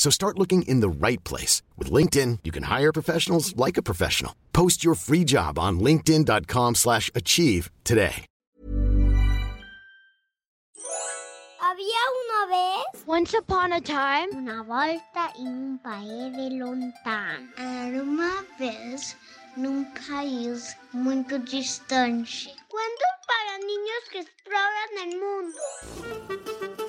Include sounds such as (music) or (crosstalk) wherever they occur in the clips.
So start looking in the right place. With LinkedIn, you can hire professionals like a professional. Post your free job on linkedin.com slash achieve today. Había una vez Once upon a time, una volta en un país de lontano. Era uma vez num país muito distante. Cuentos para niños que exploran el mundo.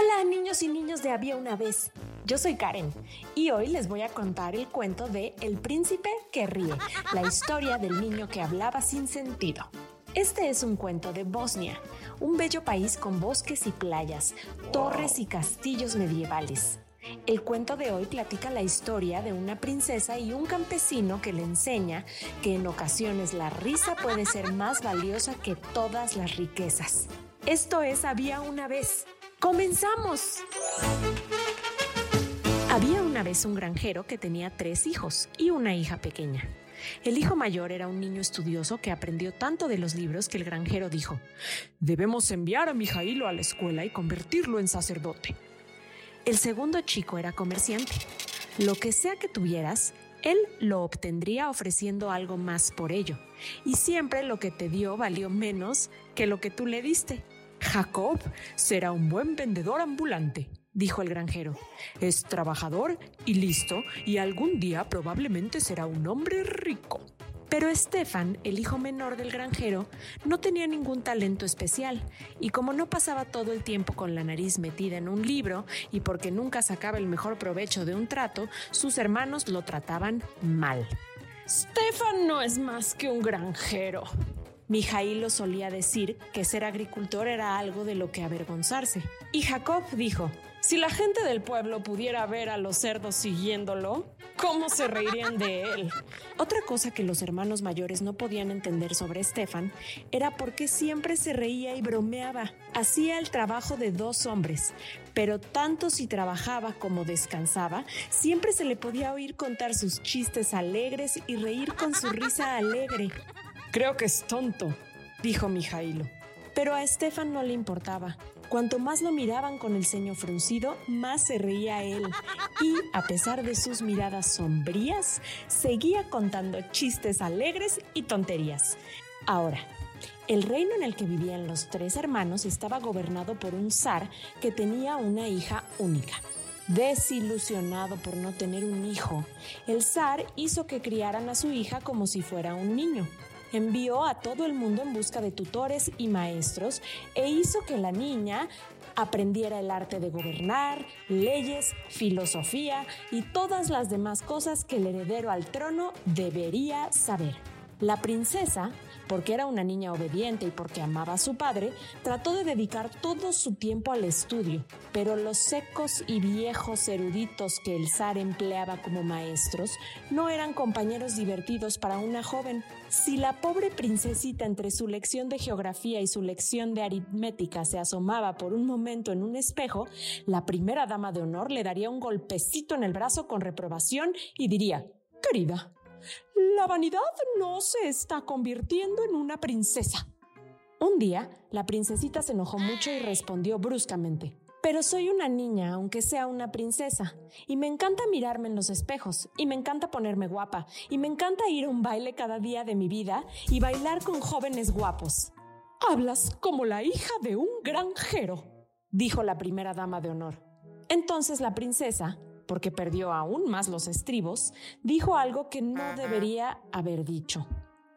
Hola niños y niños de Había una vez. Yo soy Karen y hoy les voy a contar el cuento de El príncipe que ríe, la historia del niño que hablaba sin sentido. Este es un cuento de Bosnia, un bello país con bosques y playas, torres y castillos medievales. El cuento de hoy platica la historia de una princesa y un campesino que le enseña que en ocasiones la risa puede ser más valiosa que todas las riquezas. Esto es Había una vez. ¡Comenzamos! Había una vez un granjero que tenía tres hijos y una hija pequeña. El hijo mayor era un niño estudioso que aprendió tanto de los libros que el granjero dijo, debemos enviar a Mijailo a la escuela y convertirlo en sacerdote. El segundo chico era comerciante. Lo que sea que tuvieras, él lo obtendría ofreciendo algo más por ello. Y siempre lo que te dio valió menos que lo que tú le diste. Jacob será un buen vendedor ambulante, dijo el granjero. Es trabajador y listo, y algún día probablemente será un hombre rico. Pero Stefan, el hijo menor del granjero, no tenía ningún talento especial, y como no pasaba todo el tiempo con la nariz metida en un libro, y porque nunca sacaba el mejor provecho de un trato, sus hermanos lo trataban mal. Stefan no es más que un granjero. Mijailo solía decir que ser agricultor era algo de lo que avergonzarse. Y Jacob dijo, si la gente del pueblo pudiera ver a los cerdos siguiéndolo, ¿cómo se reirían de él? Otra cosa que los hermanos mayores no podían entender sobre Stefan era por qué siempre se reía y bromeaba. Hacía el trabajo de dos hombres, pero tanto si trabajaba como descansaba, siempre se le podía oír contar sus chistes alegres y reír con su risa alegre. Creo que es tonto, dijo Mijailo. Pero a Stefan no le importaba. Cuanto más lo miraban con el ceño fruncido, más se reía él. Y, a pesar de sus miradas sombrías, seguía contando chistes alegres y tonterías. Ahora, el reino en el que vivían los tres hermanos estaba gobernado por un zar que tenía una hija única. Desilusionado por no tener un hijo, el zar hizo que criaran a su hija como si fuera un niño envió a todo el mundo en busca de tutores y maestros e hizo que la niña aprendiera el arte de gobernar, leyes, filosofía y todas las demás cosas que el heredero al trono debería saber. La princesa, porque era una niña obediente y porque amaba a su padre, trató de dedicar todo su tiempo al estudio, pero los secos y viejos eruditos que el zar empleaba como maestros no eran compañeros divertidos para una joven. Si la pobre princesita entre su lección de geografía y su lección de aritmética se asomaba por un momento en un espejo, la primera dama de honor le daría un golpecito en el brazo con reprobación y diría, Querida, la vanidad no se está convirtiendo en una princesa. Un día, la princesita se enojó mucho y respondió bruscamente. Pero soy una niña, aunque sea una princesa, y me encanta mirarme en los espejos, y me encanta ponerme guapa, y me encanta ir a un baile cada día de mi vida y bailar con jóvenes guapos. Hablas como la hija de un granjero, dijo la primera dama de honor. Entonces la princesa, porque perdió aún más los estribos, dijo algo que no debería haber dicho.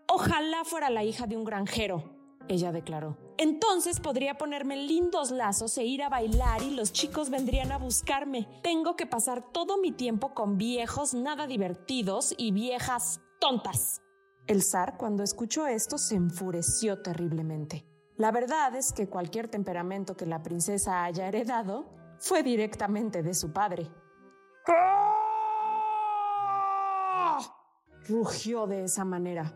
Ojalá fuera la hija de un granjero, ella declaró. Entonces podría ponerme lindos lazos e ir a bailar y los chicos vendrían a buscarme. Tengo que pasar todo mi tiempo con viejos nada divertidos y viejas tontas. El zar, cuando escuchó esto, se enfureció terriblemente. La verdad es que cualquier temperamento que la princesa haya heredado fue directamente de su padre. ¡Ah! Rugió de esa manera.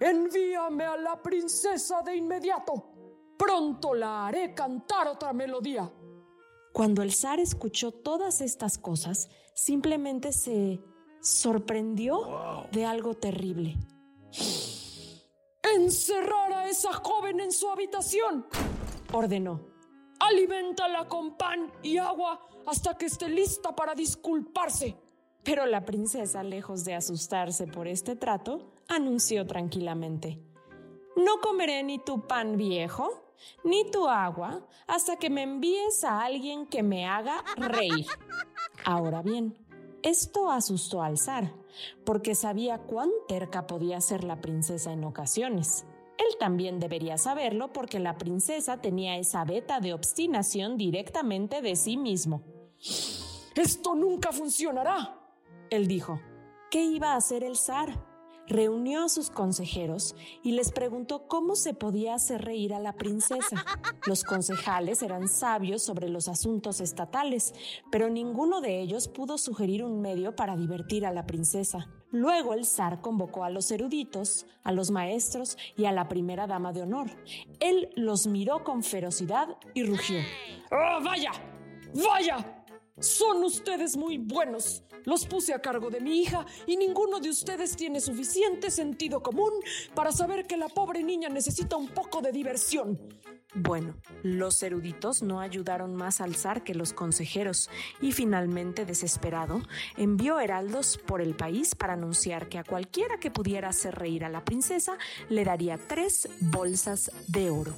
Envíame a la princesa de inmediato. Pronto la haré cantar otra melodía. Cuando el zar escuchó todas estas cosas, simplemente se sorprendió de algo terrible. Encerrar a esa joven en su habitación, ordenó. Aliméntala con pan y agua hasta que esté lista para disculparse. Pero la princesa, lejos de asustarse por este trato, anunció tranquilamente. No comeré ni tu pan viejo, ni tu agua, hasta que me envíes a alguien que me haga reír. Ahora bien, esto asustó al zar, porque sabía cuán terca podía ser la princesa en ocasiones. Él también debería saberlo porque la princesa tenía esa beta de obstinación directamente de sí mismo. Esto nunca funcionará, él dijo. ¿Qué iba a hacer el zar? Reunió a sus consejeros y les preguntó cómo se podía hacer reír a la princesa. (laughs) Los concejales eran sabios sobre los asuntos estatales, pero ninguno de ellos pudo sugerir un medio para divertir a la princesa. Luego el zar convocó a los eruditos, a los maestros y a la primera dama de honor. Él los miró con ferocidad y rugió. ¡Oh, vaya! ¡Vaya! Son ustedes muy buenos. Los puse a cargo de mi hija y ninguno de ustedes tiene suficiente sentido común para saber que la pobre niña necesita un poco de diversión. Bueno, los eruditos no ayudaron más al zar que los consejeros y finalmente, desesperado, envió heraldos por el país para anunciar que a cualquiera que pudiera hacer reír a la princesa le daría tres bolsas de oro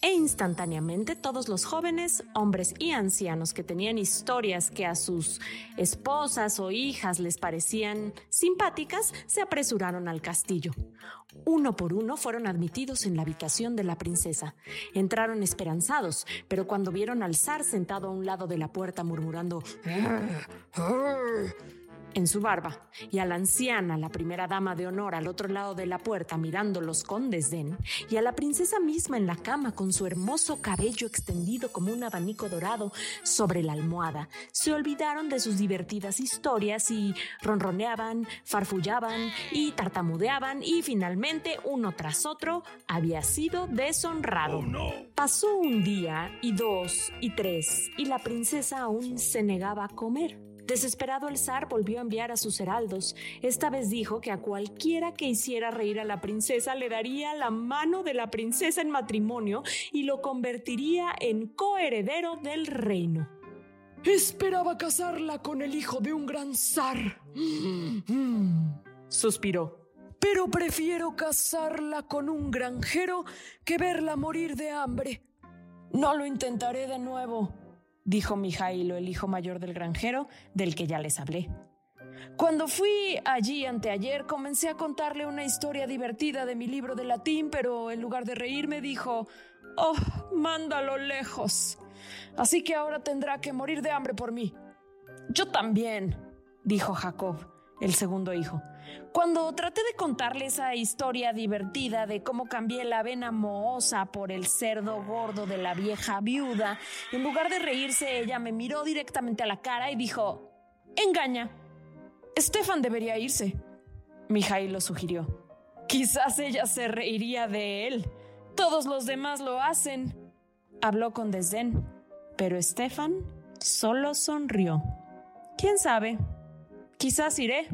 e instantáneamente todos los jóvenes, hombres y ancianos que tenían historias que a sus esposas o hijas les parecían simpáticas se apresuraron al castillo. Uno por uno fueron admitidos en la habitación de la princesa. Entraron esperanzados, pero cuando vieron al zar sentado a un lado de la puerta murmurando en su barba, y a la anciana, la primera dama de honor, al otro lado de la puerta mirándolos con desdén, y a la princesa misma en la cama con su hermoso cabello extendido como un abanico dorado sobre la almohada, se olvidaron de sus divertidas historias y ronroneaban, farfullaban y tartamudeaban y finalmente uno tras otro había sido deshonrado. Oh, Pasó un día y dos y tres y la princesa aún se negaba a comer. Desesperado el zar volvió a enviar a sus heraldos. Esta vez dijo que a cualquiera que hiciera reír a la princesa le daría la mano de la princesa en matrimonio y lo convertiría en coheredero del reino. Esperaba casarla con el hijo de un gran zar. suspiró. Pero prefiero casarla con un granjero que verla morir de hambre. No lo intentaré de nuevo dijo Mijailo, el hijo mayor del granjero, del que ya les hablé. Cuando fui allí anteayer, comencé a contarle una historia divertida de mi libro de latín, pero en lugar de reírme dijo, Oh, mándalo lejos. Así que ahora tendrá que morir de hambre por mí. Yo también, dijo Jacob el segundo hijo. Cuando traté de contarle esa historia divertida de cómo cambié la avena mohosa por el cerdo gordo de la vieja viuda, en lugar de reírse, ella me miró directamente a la cara y dijo, engaña. Estefan debería irse. Mijail lo sugirió. Quizás ella se reiría de él. Todos los demás lo hacen. Habló con desdén, pero Estefan solo sonrió. ¿Quién sabe? Quizás iré.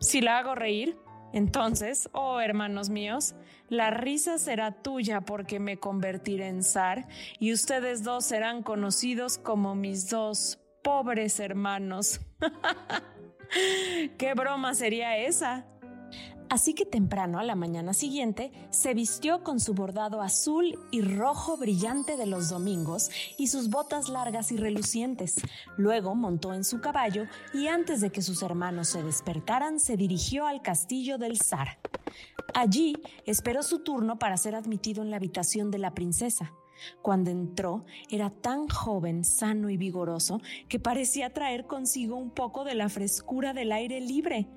Si la hago reír, entonces, oh hermanos míos, la risa será tuya porque me convertiré en zar y ustedes dos serán conocidos como mis dos pobres hermanos. (laughs) ¿Qué broma sería esa? Así que temprano a la mañana siguiente se vistió con su bordado azul y rojo brillante de los domingos y sus botas largas y relucientes. Luego montó en su caballo y antes de que sus hermanos se despertaran se dirigió al castillo del zar. Allí esperó su turno para ser admitido en la habitación de la princesa. Cuando entró era tan joven, sano y vigoroso que parecía traer consigo un poco de la frescura del aire libre.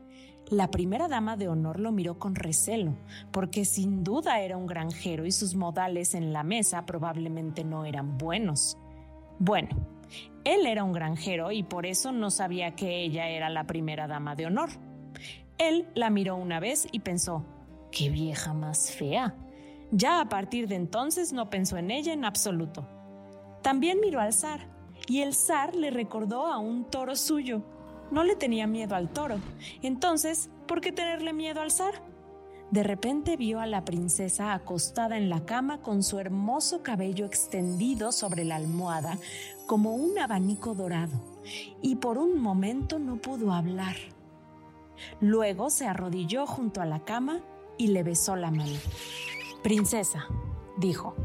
La primera dama de honor lo miró con recelo, porque sin duda era un granjero y sus modales en la mesa probablemente no eran buenos. Bueno, Él era un granjero y por eso no sabía que ella era la primera dama de honor. Él la miró una vez y pensó, ¡qué vieja más fea! Ya a partir de entonces no pensó en ella en absoluto. También miró al zar, y el zar le recordó a un toro suyo. No le tenía miedo al toro. Entonces, ¿por qué tenerle miedo al zar? De repente vio a la princesa acostada en la cama con su hermoso cabello extendido sobre la almohada como un abanico dorado, y por un momento no pudo hablar. Luego se arrodilló junto a la cama y le besó la mano. Princesa, dijo,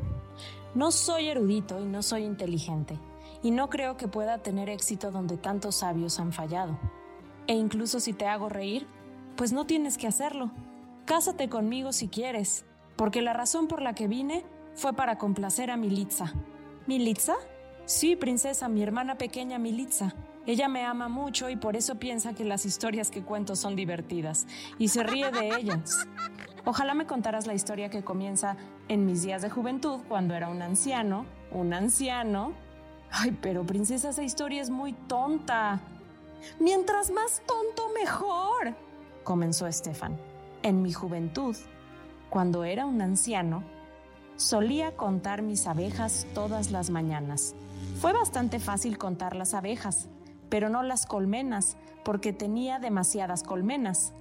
no soy erudito y no soy inteligente, y no creo que pueda tener éxito donde tantos sabios han fallado. E incluso si te hago reír, pues no tienes que hacerlo. Cásate conmigo si quieres, porque la razón por la que vine fue para complacer a Militza. ¿Militza? Sí, princesa, mi hermana pequeña Militza. Ella me ama mucho y por eso piensa que las historias que cuento son divertidas y se ríe de ellas. Ojalá me contaras la historia que comienza en mis días de juventud, cuando era un anciano, un anciano. Ay, pero princesa, esa historia es muy tonta. Mientras más tonto, mejor, comenzó Estefan. En mi juventud, cuando era un anciano, solía contar mis abejas todas las mañanas. Fue bastante fácil contar las abejas, pero no las colmenas, porque tenía demasiadas colmenas.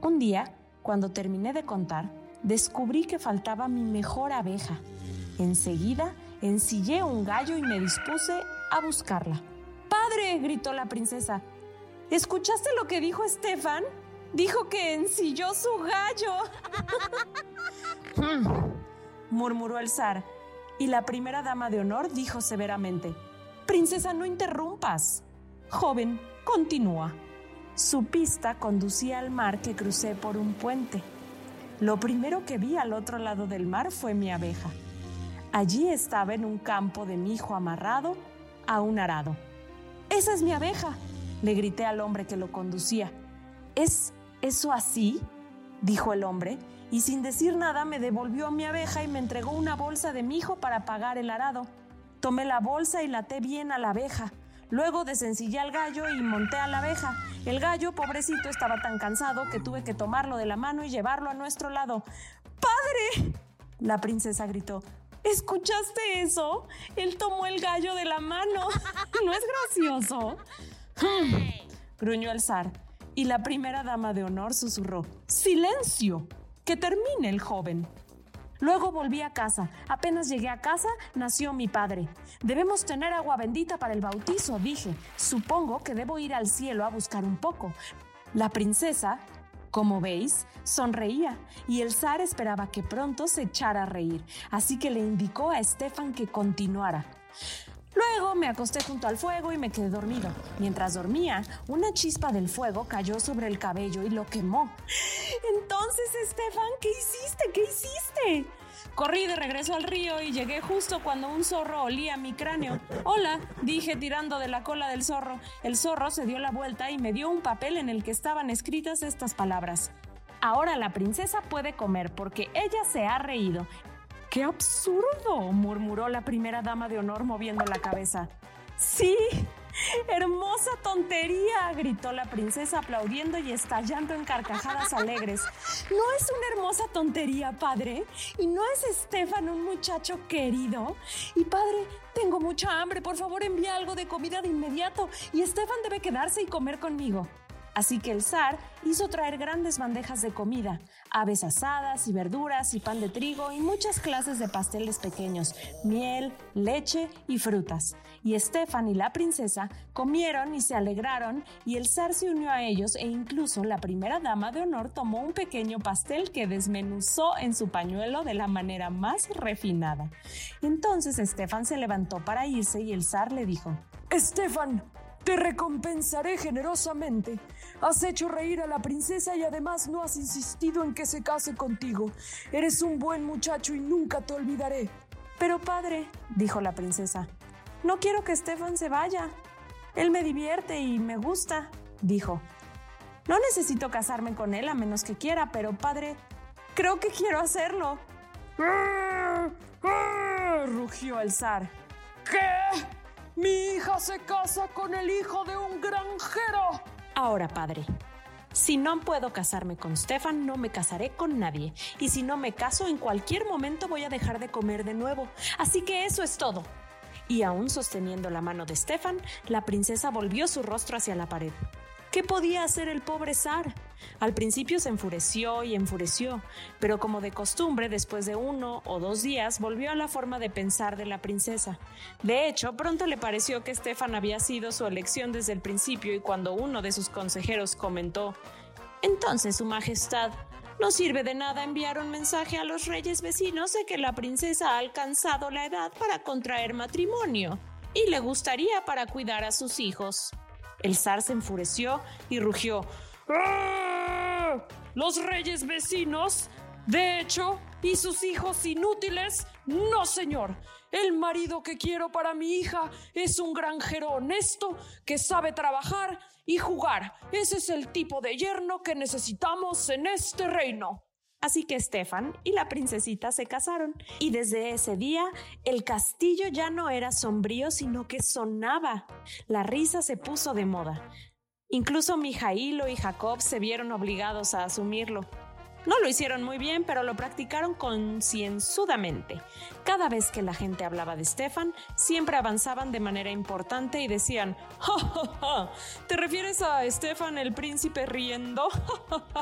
Un día cuando terminé de contar, descubrí que faltaba mi mejor abeja. Enseguida ensillé un gallo y me dispuse a buscarla. ¡Padre! gritó la princesa. ¿Escuchaste lo que dijo Estefan? Dijo que ensilló su gallo. (laughs) Hmm, murmuró el zar, y la primera dama de honor dijo severamente, Princesa, no interrumpas. Joven, continúa. Su pista conducía al mar que crucé por un puente. Lo primero que vi al otro lado del mar fue mi abeja. Allí estaba en un campo de mijo amarrado a un arado. ¡Esa es mi abeja! le grité al hombre que lo conducía. ¿Es eso así? dijo el hombre, y sin decir nada me devolvió mi abeja y me entregó una bolsa de mijo para pagar el arado. Tomé la bolsa y la até bien a la abeja. Luego desencillé al gallo y monté a la abeja. El gallo, pobrecito, estaba tan cansado que tuve que tomarlo de la mano y llevarlo a nuestro lado. ¡Padre! La princesa gritó. ¿Escuchaste eso? Él tomó el gallo de la mano. (laughs) ¿No es gracioso? gruñó el zar. Y la primera dama de honor susurró. ¡Silencio! Que termine el joven. Luego volví a casa. Apenas llegué a casa, nació mi padre. Debemos tener agua bendita para el bautizo, dije. Supongo que debo ir al cielo a buscar un poco. La princesa, como veis, sonreía y el zar esperaba que pronto se echara a reír, así que le indicó a Estefan que continuara. Luego me acosté junto al fuego y me quedé dormido. Mientras dormía, una chispa del fuego cayó sobre el cabello y lo quemó. Entonces, Estefan, ¿qué hiciste? ¿Qué hiciste? Corrí de regreso al río y llegué justo cuando un zorro olía mi cráneo. Hola, dije tirando de la cola del zorro. El zorro se dio la vuelta y me dio un papel en el que estaban escritas estas palabras. Ahora la princesa puede comer porque ella se ha reído ¡Qué absurdo! murmuró la primera dama de honor moviendo la cabeza. Sí, ¡Hermosa tontería! gritó la princesa aplaudiendo y estallando en carcajadas alegres. ¿No es una hermosa tontería, padre? ¿Y no es Estefan un muchacho querido? Y padre, tengo mucha hambre, por favor envía algo de comida de inmediato y Estefan debe quedarse y comer conmigo. Así que el zar hizo traer grandes bandejas de comida, aves asadas y verduras y pan de trigo y muchas clases de pasteles pequeños, miel, leche y frutas. Y Estefan y la princesa comieron y se alegraron y el zar se unió a ellos e incluso la primera dama de honor tomó un pequeño pastel que desmenuzó en su pañuelo de la manera más refinada. Entonces Estefan se levantó para irse y el zar le dijo, Estefan, te recompensaré generosamente. Has hecho reír a la princesa y además no has insistido en que se case contigo. Eres un buen muchacho y nunca te olvidaré. Pero padre, dijo la princesa, no quiero que Stefan se vaya. Él me divierte y me gusta, dijo. No necesito casarme con él a menos que quiera, pero padre, creo que quiero hacerlo. (laughs) rugió el zar. ¿Qué? Mi hija se casa con el hijo de un granjero. Ahora, padre, si no puedo casarme con Stefan, no me casaré con nadie. Y si no me caso, en cualquier momento voy a dejar de comer de nuevo. Así que eso es todo. Y aún sosteniendo la mano de Stefan, la princesa volvió su rostro hacia la pared. ¿Qué podía hacer el pobre zar? Al principio se enfureció y enfureció, pero como de costumbre, después de uno o dos días, volvió a la forma de pensar de la princesa. De hecho, pronto le pareció que Stefan había sido su elección desde el principio y cuando uno de sus consejeros comentó, entonces, Su Majestad, no sirve de nada enviar un mensaje a los reyes vecinos de que la princesa ha alcanzado la edad para contraer matrimonio y le gustaría para cuidar a sus hijos. El zar se enfureció y rugió. ¡Ah! ¿Los reyes vecinos? De hecho, ¿y sus hijos inútiles? No, señor. El marido que quiero para mi hija es un granjero honesto que sabe trabajar y jugar. Ese es el tipo de yerno que necesitamos en este reino. Así que Stefan y la princesita se casaron y desde ese día el castillo ya no era sombrío sino que sonaba. La risa se puso de moda. Incluso Mijailo y Jacob se vieron obligados a asumirlo. No lo hicieron muy bien, pero lo practicaron concienzudamente. Cada vez que la gente hablaba de Stefan, siempre avanzaban de manera importante y decían, ¡Ja, ja, ja! ¿Te refieres a Stefan el príncipe riendo?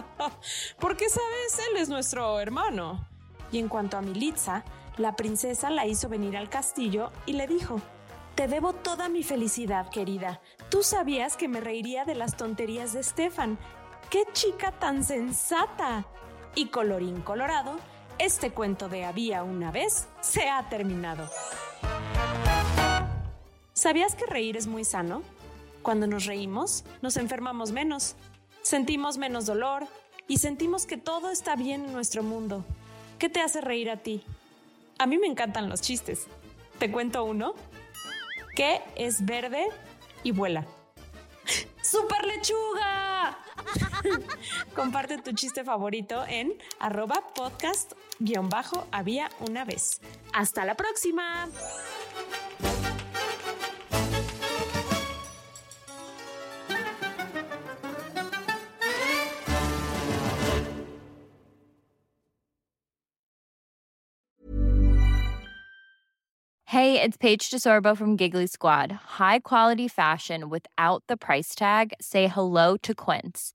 (laughs) Porque sabes, él es nuestro hermano. Y en cuanto a Militza, la princesa la hizo venir al castillo y le dijo, te debo toda mi felicidad, querida. Tú sabías que me reiría de las tonterías de Stefan. ¡Qué chica tan sensata! Y colorín colorado, este cuento de había una vez se ha terminado. ¿Sabías que reír es muy sano? Cuando nos reímos, nos enfermamos menos, sentimos menos dolor y sentimos que todo está bien en nuestro mundo. ¿Qué te hace reír a ti? A mí me encantan los chistes. ¿Te cuento uno? ¿Qué es verde y vuela? (laughs) ¡Super lechuga! (laughs) Comparte tu chiste favorito en arroba podcast-había una vez. Hasta la próxima. Hey, it's Paige DeSorbo from Giggly Squad. High quality fashion without the price tag. Say hello to Quince.